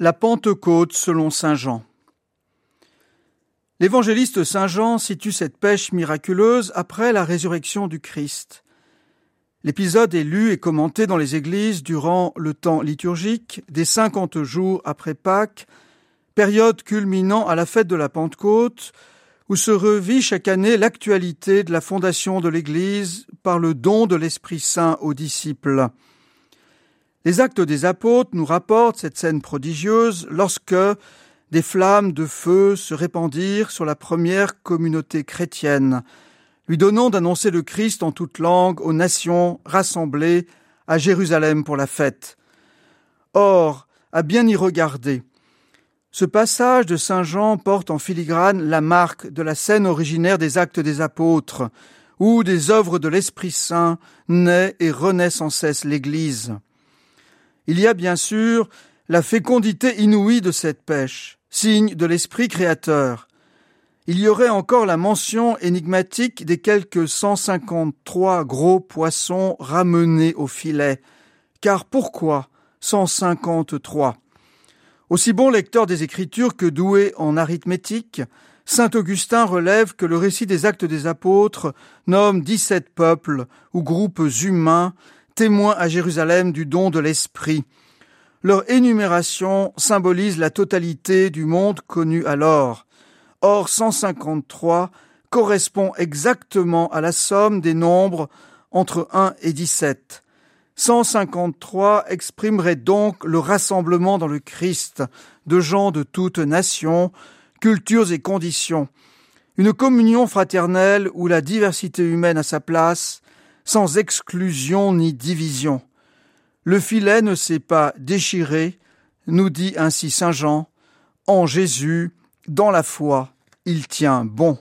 La Pentecôte selon Saint Jean. L'évangéliste Saint Jean situe cette pêche miraculeuse après la résurrection du Christ. L'épisode est lu et commenté dans les églises durant le temps liturgique des cinquante jours après Pâques, période culminant à la fête de la Pentecôte, où se revit chaque année l'actualité de la fondation de l'Église par le don de l'Esprit Saint aux disciples. Les actes des apôtres nous rapportent cette scène prodigieuse lorsque des flammes de feu se répandirent sur la première communauté chrétienne, lui donnant d'annoncer le Christ en toute langue aux nations rassemblées à Jérusalem pour la fête. Or, à bien y regarder, ce passage de Saint Jean porte en filigrane la marque de la scène originaire des actes des apôtres, où des œuvres de l'Esprit Saint naît et renaît sans cesse l'Église. Il y a bien sûr la fécondité inouïe de cette pêche, signe de l'esprit créateur. Il y aurait encore la mention énigmatique des quelques 153 gros poissons ramenés au filet. Car pourquoi 153 Aussi bon lecteur des Écritures que doué en arithmétique, Saint Augustin relève que le récit des actes des apôtres nomme dix-sept peuples ou groupes humains témoins à Jérusalem du don de l'Esprit. Leur énumération symbolise la totalité du monde connu alors. Or 153 correspond exactement à la somme des nombres entre 1 et 17. 153 exprimerait donc le rassemblement dans le Christ de gens de toutes nations, cultures et conditions, une communion fraternelle où la diversité humaine a sa place, sans exclusion ni division. Le filet ne s'est pas déchiré, nous dit ainsi Saint Jean, en Jésus, dans la foi, il tient bon.